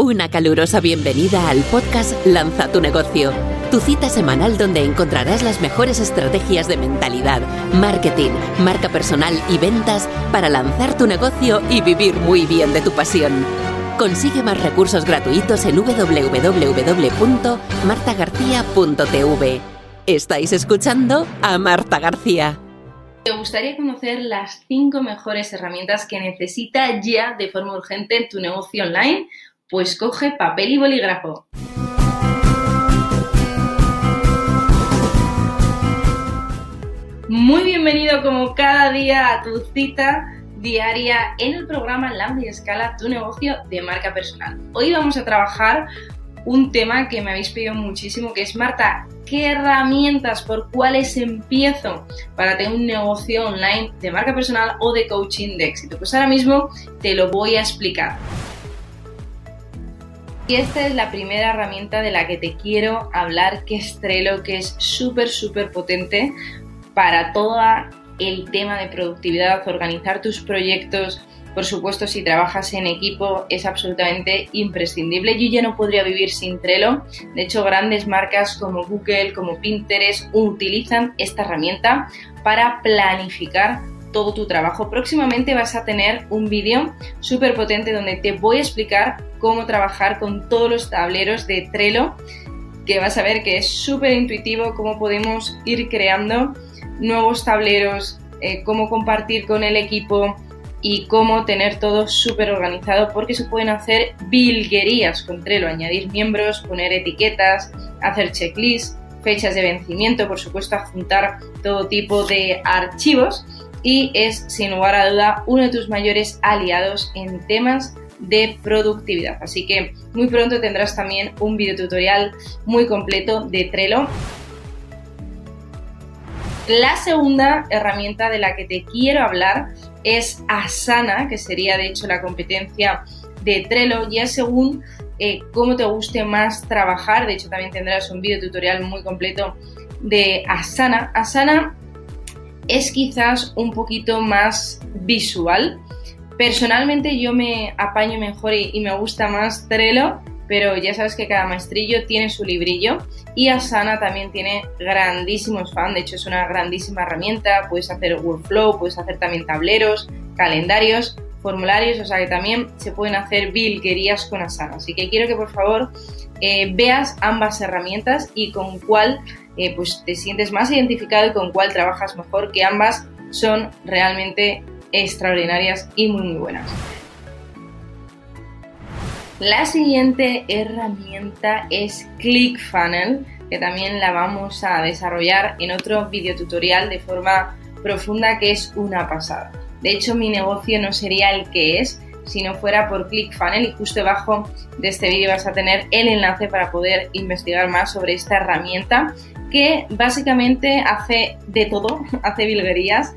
Una calurosa bienvenida al podcast Lanza tu negocio, tu cita semanal donde encontrarás las mejores estrategias de mentalidad, marketing, marca personal y ventas para lanzar tu negocio y vivir muy bien de tu pasión. Consigue más recursos gratuitos en www.martagarcía.tv. Estáis escuchando a Marta García. ¿Te gustaría conocer las 5 mejores herramientas que necesita ya de forma urgente tu negocio online? Pues coge papel y bolígrafo. Muy bienvenido como cada día a tu cita diaria en el programa Lambda y Escala, tu negocio de marca personal. Hoy vamos a trabajar un tema que me habéis pedido muchísimo, que es Marta, ¿qué herramientas, por cuáles empiezo para tener un negocio online de marca personal o de coaching de éxito? Pues ahora mismo te lo voy a explicar. Y esta es la primera herramienta de la que te quiero hablar, que es Trello, que es súper, súper potente para todo el tema de productividad, organizar tus proyectos. Por supuesto, si trabajas en equipo es absolutamente imprescindible. Yo ya no podría vivir sin Trello. De hecho, grandes marcas como Google, como Pinterest utilizan esta herramienta para planificar todo tu trabajo. Próximamente vas a tener un vídeo súper potente donde te voy a explicar cómo trabajar con todos los tableros de Trello, que vas a ver que es súper intuitivo, cómo podemos ir creando nuevos tableros, eh, cómo compartir con el equipo y cómo tener todo súper organizado porque se pueden hacer bilguerías con Trello, añadir miembros, poner etiquetas, hacer checklists, fechas de vencimiento, por supuesto, adjuntar todo tipo de archivos y es sin lugar a duda uno de tus mayores aliados en temas de productividad. Así que muy pronto tendrás también un video tutorial muy completo de Trello. La segunda herramienta de la que te quiero hablar es Asana, que sería de hecho la competencia de Trello, ya según eh, cómo te guste más trabajar. De hecho, también tendrás un video tutorial muy completo de Asana. Asana es quizás un poquito más visual. Personalmente yo me apaño mejor y, me gusta más Trello, pero ya sabes que cada maestrillo tiene su librillo y Asana también tiene grandísimos fans, de hecho es una grandísima herramienta, puedes hacer workflow, puedes hacer también tableros, calendarios, formularios, o sea que también se pueden hacer bilquerías con Asana. Así que quiero que por favor eh, veas ambas herramientas y con cuál eh, pues te sientes más identificado y con cuál trabajas mejor, que ambas son realmente extraordinarias y muy muy buenas. La siguiente herramienta es ClickFunnels, que también la vamos a desarrollar en otro video tutorial de forma profunda que es una pasada. De hecho, mi negocio no sería el que es si no fuera por ClickFunnels y justo debajo de este vídeo vas a tener el enlace para poder investigar más sobre esta herramienta que básicamente hace de todo, hace bilguerías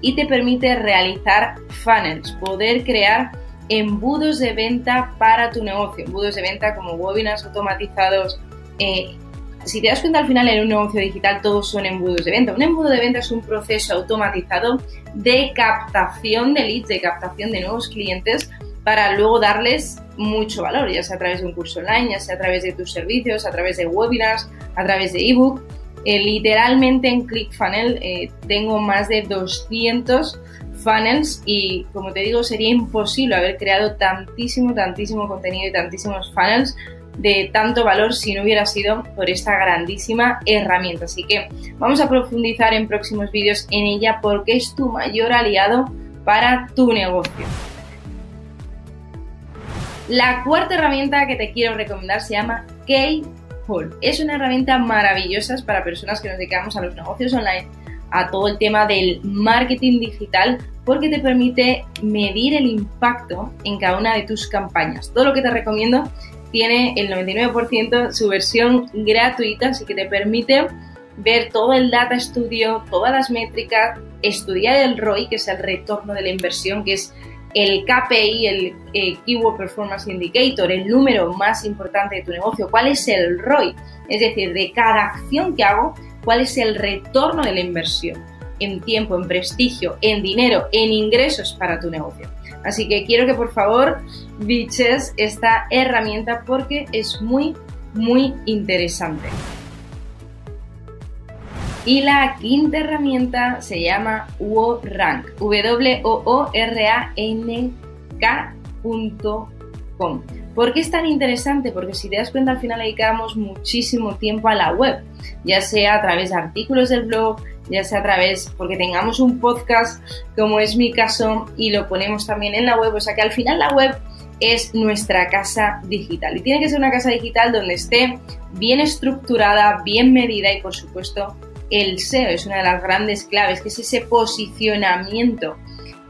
y te permite realizar funnels, poder crear embudos de venta para tu negocio, embudos de venta como webinars automatizados. Eh, si te das cuenta al final en un negocio digital todos son embudos de venta. Un embudo de venta es un proceso automatizado de captación de leads, de captación de nuevos clientes para luego darles mucho valor, ya sea a través de un curso online, ya sea a través de tus servicios, a través de webinars, a través de ebook. Eh, literalmente en ClickFunnels eh, tengo más de 200 funnels y como te digo sería imposible haber creado tantísimo, tantísimo contenido y tantísimos funnels de tanto valor si no hubiera sido por esta grandísima herramienta. Así que vamos a profundizar en próximos vídeos en ella porque es tu mayor aliado para tu negocio. La cuarta herramienta que te quiero recomendar se llama K-Hole. Es una herramienta maravillosa para personas que nos dedicamos a los negocios online, a todo el tema del marketing digital, porque te permite medir el impacto en cada una de tus campañas. Todo lo que te recomiendo tiene el 99% su versión gratuita, así que te permite ver todo el data studio, todas las métricas, estudiar el ROI, que es el retorno de la inversión, que es el KPI, el eh, Keyword Performance Indicator, el número más importante de tu negocio, cuál es el ROI, es decir, de cada acción que hago, cuál es el retorno de la inversión en tiempo, en prestigio, en dinero, en ingresos para tu negocio. Así que quiero que por favor biches esta herramienta porque es muy, muy interesante. Y la quinta herramienta se llama WooRank, W-O-O-R-A-N-K.com. ¿Por qué es tan interesante? Porque si te das cuenta al final dedicamos muchísimo tiempo a la web, ya sea a través de artículos del blog, ya sea a través porque tengamos un podcast, como es mi caso, y lo ponemos también en la web. O sea que al final la web es nuestra casa digital. Y tiene que ser una casa digital donde esté bien estructurada, bien medida y por supuesto el SEO es una de las grandes claves, que es ese posicionamiento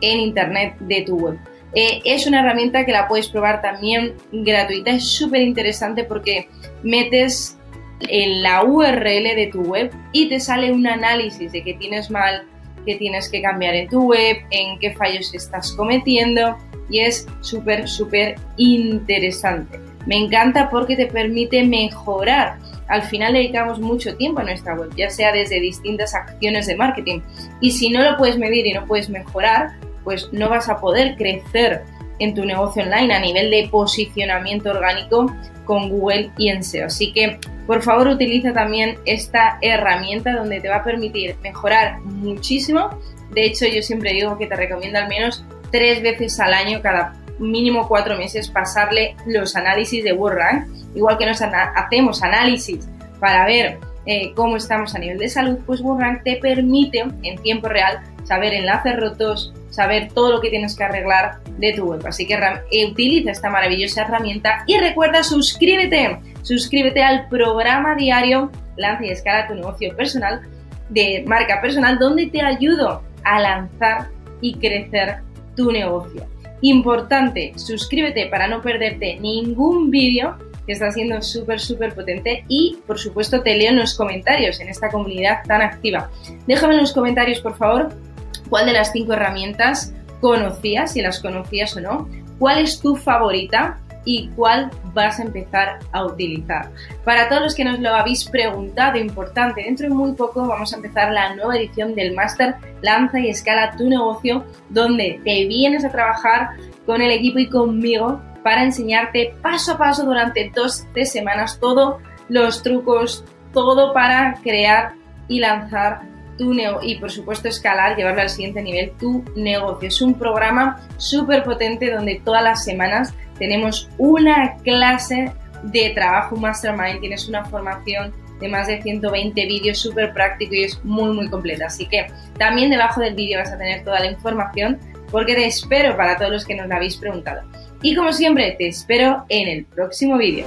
en Internet de tu web. Eh, es una herramienta que la puedes probar también gratuita, es súper interesante porque metes en la URL de tu web y te sale un análisis de qué tienes mal, qué tienes que cambiar en tu web, en qué fallos estás cometiendo y es súper, súper interesante. Me encanta porque te permite mejorar. Al final dedicamos mucho tiempo a nuestra web, ya sea desde distintas acciones de marketing. Y si no lo puedes medir y no puedes mejorar, pues no vas a poder crecer en tu negocio online a nivel de posicionamiento orgánico con Google y en SEO. Así que por favor utiliza también esta herramienta donde te va a permitir mejorar muchísimo. De hecho, yo siempre digo que te recomiendo al menos tres veces al año, cada mínimo cuatro meses, pasarle los análisis de WordRank. Igual que nos hacemos análisis para ver eh, cómo estamos a nivel de salud, pues WordRank te permite en tiempo real saber enlaces rotos, saber todo lo que tienes que arreglar de tu web. Así que eh, utiliza esta maravillosa herramienta y recuerda suscríbete, suscríbete al programa diario Lanza y Escala tu negocio personal de marca personal donde te ayudo a lanzar y crecer tu negocio. Importante, suscríbete para no perderte ningún vídeo que está siendo súper, súper potente y, por supuesto, te leo en los comentarios en esta comunidad tan activa. Déjame en los comentarios, por favor, cuál de las cinco herramientas conocías, si las conocías o no, cuál es tu favorita y cuál vas a empezar a utilizar. Para todos los que nos lo habéis preguntado, importante, dentro de muy poco vamos a empezar la nueva edición del máster Lanza y Escala tu negocio, donde te vienes a trabajar con el equipo y conmigo para enseñarte paso a paso durante dos tres semanas todos los trucos, todo para crear y lanzar tu y por supuesto escalar, llevarlo al siguiente nivel tu negocio. Es un programa súper potente donde todas las semanas tenemos una clase de trabajo mastermind, tienes una formación de más de 120 vídeos súper práctico y es muy muy completa. Así que también debajo del vídeo vas a tener toda la información porque te espero para todos los que nos la habéis preguntado. Y como siempre, te espero en el próximo vídeo.